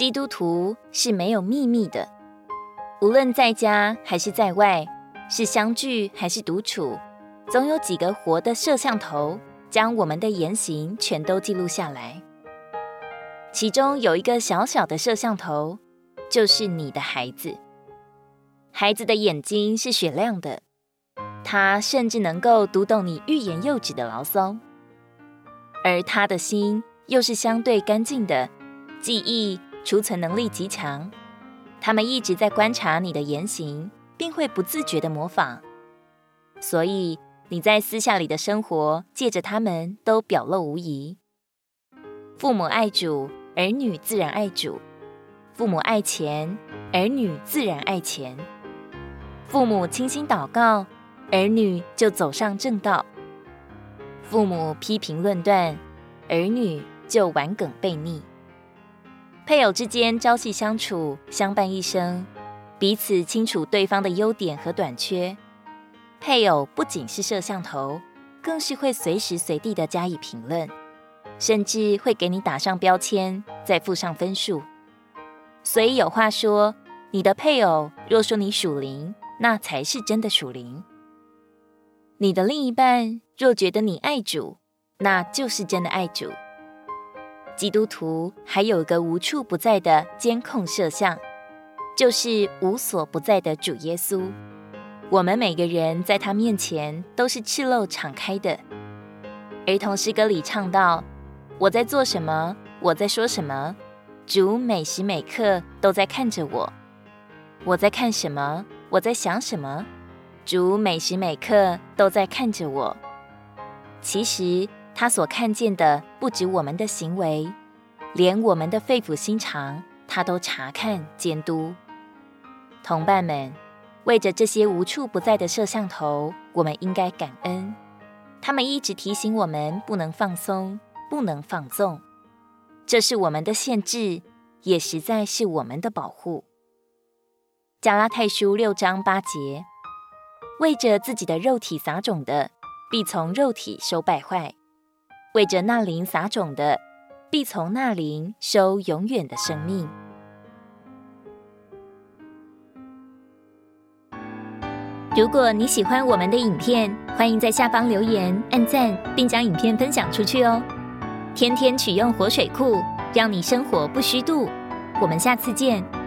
基督徒是没有秘密的，无论在家还是在外，是相聚还是独处，总有几个活的摄像头，将我们的言行全都记录下来。其中有一个小小的摄像头，就是你的孩子。孩子的眼睛是雪亮的，他甚至能够读懂你欲言又止的牢骚，而他的心又是相对干净的，记忆。储存能力极强，他们一直在观察你的言行，并会不自觉地模仿。所以你在私下里的生活，借着他们都表露无遗。父母爱主，儿女自然爱主；父母爱钱，儿女自然爱钱；父母倾心祷告，儿女就走上正道；父母批评论断，儿女就顽梗悖逆。配偶之间朝夕相处，相伴一生，彼此清楚对方的优点和短缺。配偶不仅是摄像头，更是会随时随地的加以评论，甚至会给你打上标签，再附上分数。所以有话说，你的配偶若说你属灵，那才是真的属灵；你的另一半若觉得你爱主，那就是真的爱主。基督徒还有个无处不在的监控摄像，就是无所不在的主耶稣。我们每个人在他面前都是赤露敞开的。儿童诗歌里唱到：“我在做什么？我在说什么？主每时每刻都在看着我。我在看什么？我在想什么？主每时每刻都在看着我。其实。”他所看见的不止我们的行为，连我们的肺腑心肠，他都查看监督。同伴们，为着这些无处不在的摄像头，我们应该感恩。他们一直提醒我们不能放松，不能放纵。这是我们的限制，也实在是我们的保护。加拉太书六章八节：为着自己的肉体撒种的，必从肉体收败坏。为着那灵撒种的，必从那灵收永远的生命。如果你喜欢我们的影片，欢迎在下方留言、按赞，并将影片分享出去哦。天天取用活水库，让你生活不虚度。我们下次见。